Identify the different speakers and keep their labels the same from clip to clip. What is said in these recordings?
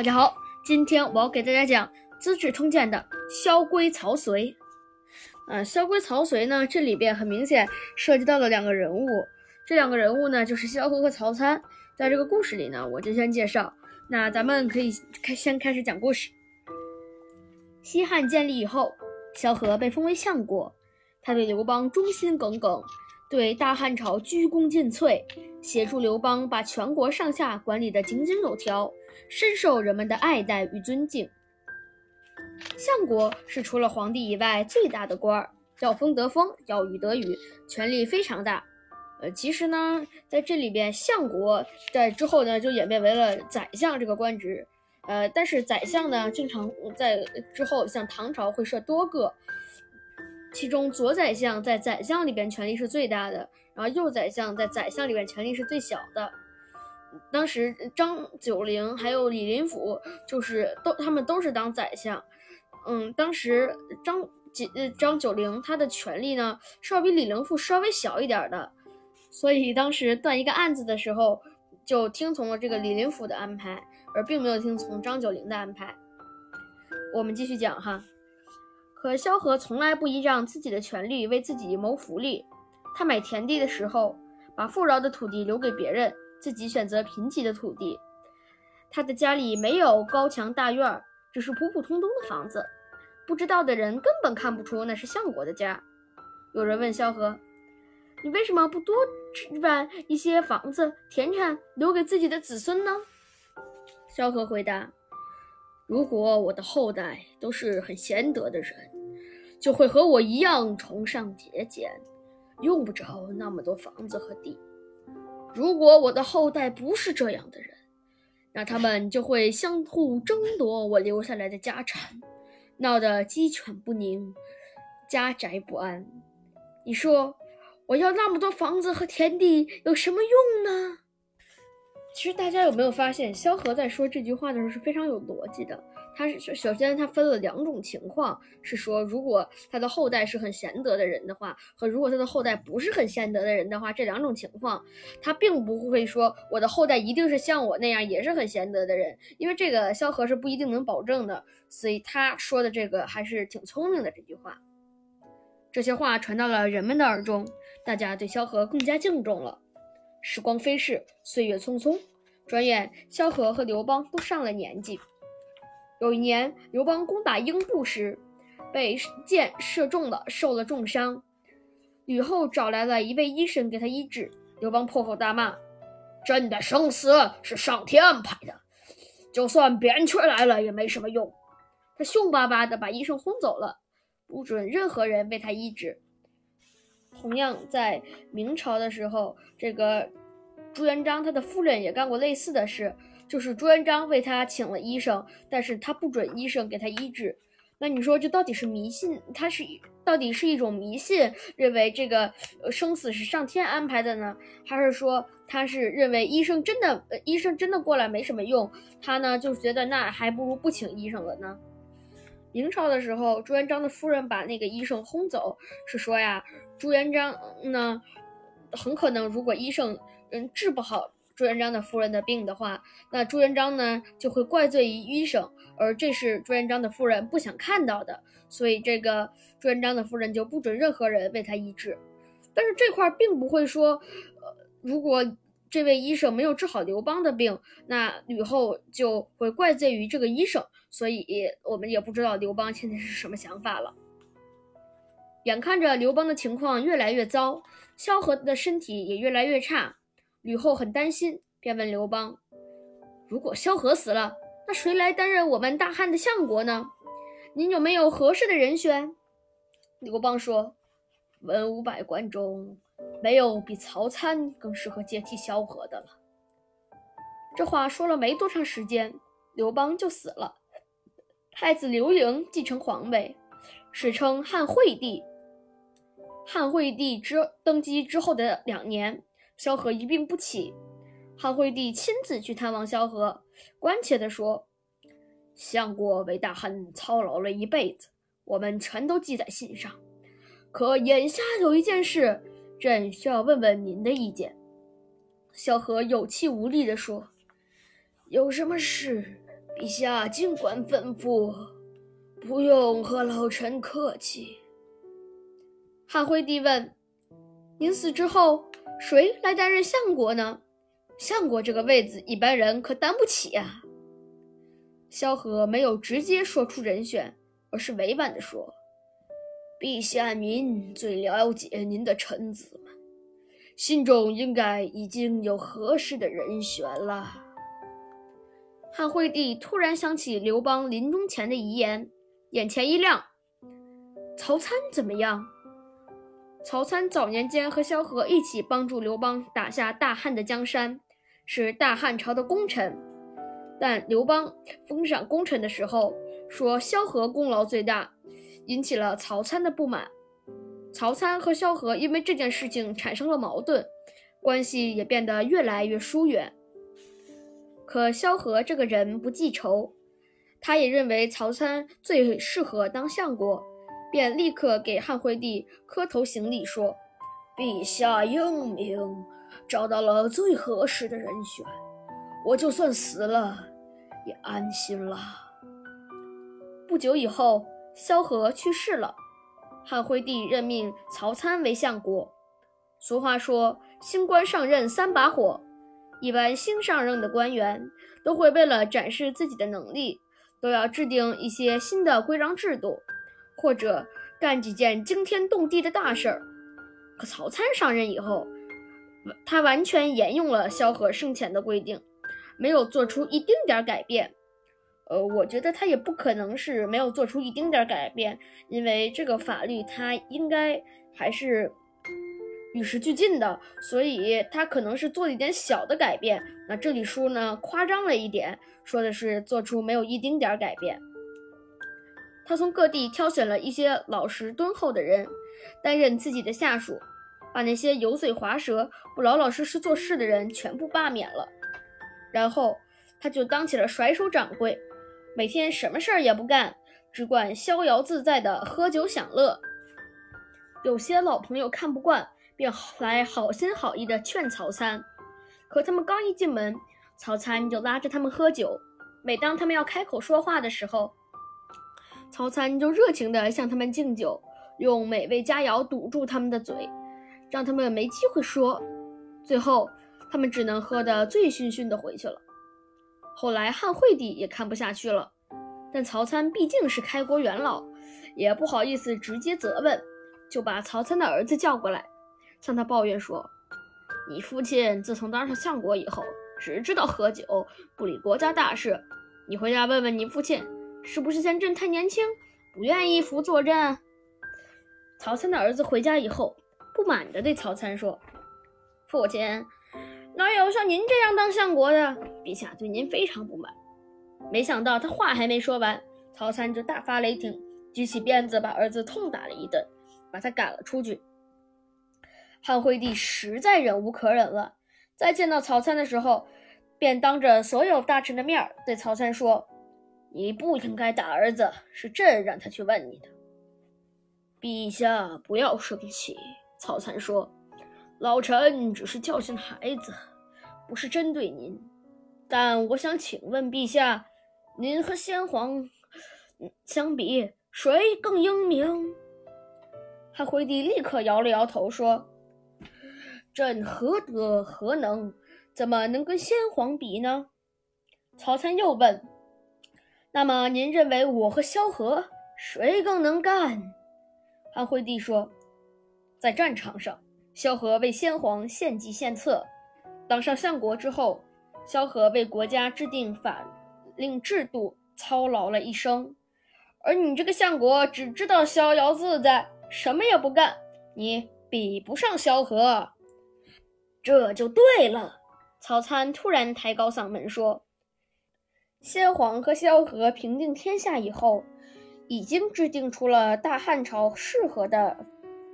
Speaker 1: 大家好，今天我要给大家讲《资治通鉴》的萧规曹随。呃，萧规曹随呢，这里边很明显涉及到了两个人物，这两个人物呢就是萧何和曹参。在这个故事里呢，我就先介绍。那咱们可以开先开始讲故事。西汉建立以后，萧何被封为相国，他对刘邦忠心耿耿，对大汉朝鞠躬尽瘁，协助刘邦把全国上下管理得井井有条。深受人们的爱戴与尊敬。相国是除了皇帝以外最大的官儿，要风得风，要雨得雨，权力非常大。呃，其实呢，在这里边，相国在之后呢就演变为了宰相这个官职。呃，但是宰相呢，经常在之后像唐朝会设多个，其中左宰相在宰相里边权力是最大的，然后右宰相在宰相里边权力是最小的。当时张九龄还有李林甫，就是都他们都是当宰相。嗯，当时张几张九龄他的权力呢，是要比李林甫稍微小一点的，所以当时断一个案子的时候，就听从了这个李林甫的安排，而并没有听从张九龄的安排。我们继续讲哈，可萧何从来不依仗自己的权力为自己谋福利，他买田地的时候，把富饶的土地留给别人。自己选择贫瘠的土地，他的家里没有高墙大院，只是普普通通的房子。不知道的人根本看不出那是相国的家。有人问萧何：“你为什么不多置办一些房子、田产，留给自己的子孙呢？”萧何回答：“如果我的后代都是很贤德的人，就会和我一样崇尚节俭，用不着那么多房子和地。”如果我的后代不是这样的人，那他们就会相互争夺我留下来的家产，闹得鸡犬不宁，家宅不安。你说我要那么多房子和田地有什么用呢？其实大家有没有发现，萧何在说这句话的时候是非常有逻辑的。他是首先，他分了两种情况，是说如果他的后代是很贤德的人的话，和如果他的后代不是很贤德的人的话，这两种情况，他并不会说我的后代一定是像我那样也是很贤德的人，因为这个萧何是不一定能保证的，所以他说的这个还是挺聪明的这句话。这些话传到了人们的耳中，大家对萧何更加敬重了。时光飞逝，岁月匆匆，转眼萧何和刘邦都上了年纪。有一年，刘邦攻打英布时，被箭射中了，受了重伤。吕后找来了一位医生给他医治。刘邦破口大骂：“朕的生死是上天安排的，就算扁鹊来了也没什么用。”他凶巴巴地把医生轰走了，不准任何人为他医治。同样，在明朝的时候，这个朱元璋他的夫人也干过类似的事。就是朱元璋为他请了医生，但是他不准医生给他医治。那你说这到底是迷信？他是到底是一种迷信，认为这个生死是上天安排的呢，还是说他是认为医生真的医生真的过来没什么用？他呢就觉得那还不如不请医生了呢。明朝的时候，朱元璋的夫人把那个医生轰走，是说呀，朱元璋呢很可能如果医生嗯治不好。朱元璋的夫人的病的话，那朱元璋呢就会怪罪于医生，而这是朱元璋的夫人不想看到的，所以这个朱元璋的夫人就不准任何人为他医治。但是这块并不会说，呃，如果这位医生没有治好刘邦的病，那吕后就会怪罪于这个医生。所以我们也不知道刘邦现在是什么想法了。眼看着刘邦的情况越来越糟，萧何的身体也越来越差。吕后很担心，便问刘邦：“如果萧何死了，那谁来担任我们大汉的相国呢？您有没有合适的人选？”刘邦说：“文武百官中，没有比曹参更适合接替萧何的了。”这话说了没多长时间，刘邦就死了。太子刘盈继承皇位，史称汉惠帝。汉惠帝之登基之后的两年。萧何一病不起，汉惠帝亲自去探望萧何，关切地说：“相国为大汉操劳了一辈子，我们全都记在心上。可眼下有一件事，朕需要问问您的意见。”萧何有气无力地说：“有什么事，陛下尽管吩咐，不用和老臣客气。汉惠帝问：“您死之后，谁来担任相国呢？相国这个位子，一般人可担不起啊。”萧何没有直接说出人选，而是委婉地说：“陛下，您最了解您的臣子们，心中应该已经有合适的人选了。”汉惠帝突然想起刘邦临终前的遗言，眼前一亮：“曹参怎么样？”曹参早年间和萧何一起帮助刘邦打下大汉的江山，是大汉朝的功臣。但刘邦封赏功臣的时候，说萧何功劳最大，引起了曹参的不满。曹参和萧何因为这件事情产生了矛盾，关系也变得越来越疏远。可萧何这个人不记仇，他也认为曹参最适合当相国。便立刻给汉惠帝磕头行礼，说：“陛下英明，找到了最合适的人选，我就算死了也安心了。”不久以后，萧何去世了，汉惠帝任命曹参为相国。俗话说：“新官上任三把火。”一般新上任的官员都会为了展示自己的能力，都要制定一些新的规章制度。或者干几件惊天动地的大事儿，可曹参上任以后，他完全沿用了萧何生前的规定，没有做出一丁点儿改变。呃，我觉得他也不可能是没有做出一丁点儿改变，因为这个法律他应该还是与时俱进的，所以他可能是做了一点小的改变。那这里书呢夸张了一点，说的是做出没有一丁点儿改变。他从各地挑选了一些老实敦厚的人，担任自己的下属，把那些油嘴滑舌、不老老实实做事的人全部罢免了。然后他就当起了甩手掌柜，每天什么事儿也不干，只管逍遥自在的喝酒享乐。有些老朋友看不惯，便来好心好意的劝曹参，可他们刚一进门，曹参就拉着他们喝酒。每当他们要开口说话的时候，曹参就热情地向他们敬酒，用美味佳肴堵住他们的嘴，让他们没机会说。最后，他们只能喝得醉醺醺的回去了。后来，汉惠帝也看不下去了，但曹参毕竟是开国元老，也不好意思直接责问，就把曹参的儿子叫过来，向他抱怨说：“你父亲自从当上相国以后，只知道喝酒，不理国家大事。你回家问问你父亲。”是不是嫌朕太年轻，不愿意辅佐朕？曹参的儿子回家以后，不满地对曹参说：“父亲，哪有像您这样当相国的？陛下对您非常不满。”没想到他话还没说完，曹参就大发雷霆，举起鞭子把儿子痛打了一顿，把他赶了出去。汉惠帝实在忍无可忍了，再见到曹参的时候，便当着所有大臣的面对曹参说。你不应该打儿子，是朕让他去问你的。陛下不要生气，曹参说：“老臣只是教训孩子，不是针对您。但我想请问陛下，您和先皇相比，谁更英明？”汉惠帝立刻摇了摇头说：“朕何德何能，怎么能跟先皇比呢？”曹参又问。那么您认为我和萧何谁更能干？汉惠帝说，在战场上，萧何为先皇献计献策；当上相国之后，萧何为国家制定法令制度，操劳了一生。而你这个相国只知道逍遥自在，什么也不干，你比不上萧何。这就对了。曹参突然抬高嗓门说。先皇和萧何平定天下以后，已经制定出了大汉朝适合的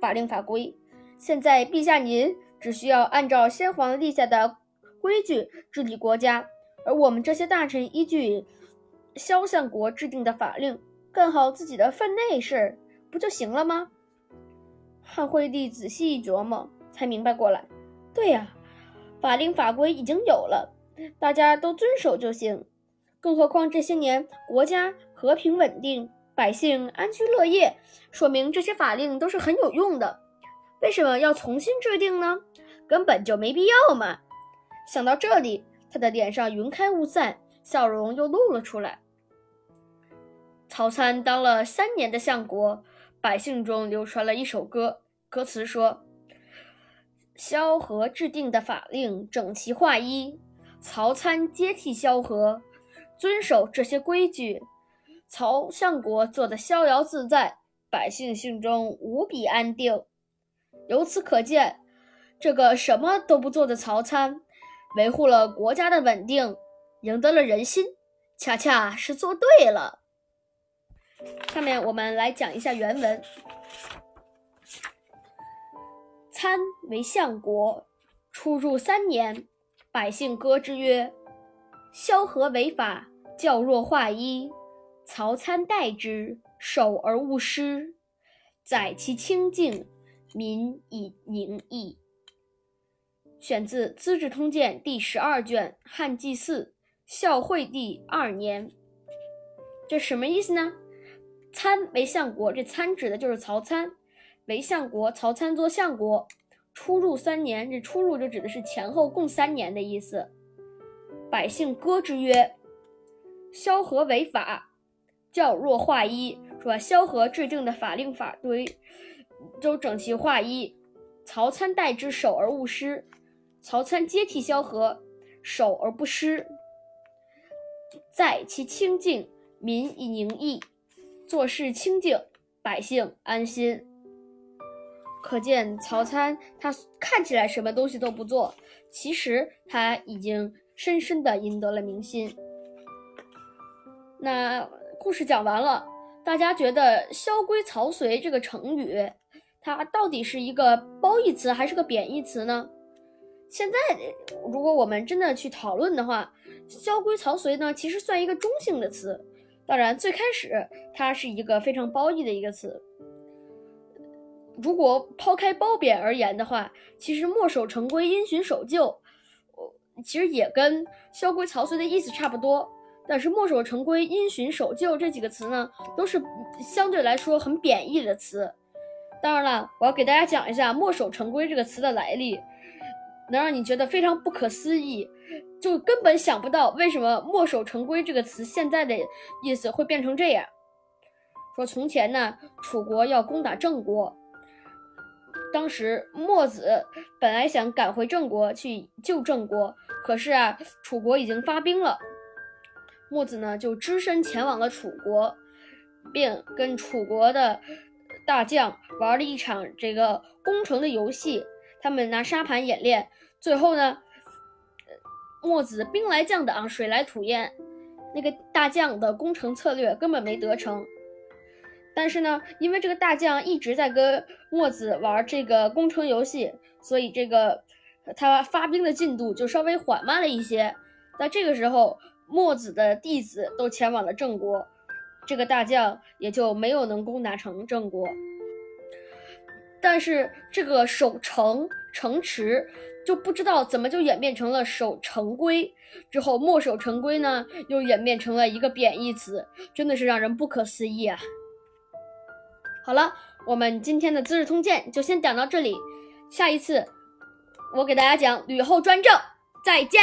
Speaker 1: 法令法规。现在陛下您只需要按照先皇立下的规矩治理国家，而我们这些大臣依据萧相国制定的法令干好自己的分内事儿，不就行了吗？汉惠帝仔细一琢磨，才明白过来。对呀，法令法规已经有了，大家都遵守就行。更何况这些年国家和平稳定，百姓安居乐业，说明这些法令都是很有用的。为什么要重新制定呢？根本就没必要嘛！想到这里，他的脸上云开雾散，笑容又露了出来。曹参当了三年的相国，百姓中流传了一首歌，歌词说：“萧何制定的法令整齐划一，曹参接替萧何，遵守这些规矩，曹相国做得逍遥自在，百姓心中无比安定。”由此可见。这个什么都不做的曹参，维护了国家的稳定，赢得了人心，恰恰是做对了。下面我们来讲一下原文：参为相国，出入三年，百姓歌之曰：“萧何违法，教若化一，曹参代之，守而勿失，载其清净，民以宁易。”选自《资治通鉴》第十二卷汉纪四孝惠帝二年。这什么意思呢？参为相国，这参指的就是曹参。为相国，曹参做相国，出入三年，这出入就指的是前后共三年的意思。百姓歌之曰：“萧何违法，教若化一。”说萧何制定的法令法规都整齐划一，曹参代之，守而勿失。曹参接替萧何，守而不失，在其清净，民以宁毅。做事清净，百姓安心。可见曹参他看起来什么东西都不做，其实他已经深深的赢得了民心。那故事讲完了，大家觉得“萧规曹随”这个成语，它到底是一个褒义词还是个贬义词呢？现在，如果我们真的去讨论的话，“萧规曹随”呢，其实算一个中性的词。当然，最开始它是一个非常褒义的一个词。如果抛开褒贬而言的话，其实“墨守成规，因循守旧”，其实也跟“萧规曹随”的意思差不多。但是“墨守成规，因循守旧”这几个词呢，都是相对来说很贬义的词。当然了，我要给大家讲一下“墨守成规”这个词的来历。能让你觉得非常不可思议，就根本想不到为什么“墨守成规”这个词现在的意思会变成这样。说从前呢，楚国要攻打郑国，当时墨子本来想赶回郑国去救郑国，可是啊，楚国已经发兵了，墨子呢就只身前往了楚国，并跟楚国的大将玩了一场这个攻城的游戏。他们拿沙盘演练，最后呢，墨子兵来将挡，水来土掩，那个大将的攻城策略根本没得逞。但是呢，因为这个大将一直在跟墨子玩这个攻城游戏，所以这个他发兵的进度就稍微缓慢了一些。在这个时候，墨子的弟子都前往了郑国，这个大将也就没有能攻打成郑国。但是这个守城城池就不知道怎么就演变成了守城规，之后墨守成规呢又演变成了一个贬义词，真的是让人不可思议啊！好了，我们今天的《资治通鉴》就先讲到这里，下一次我给大家讲吕后专政，再见。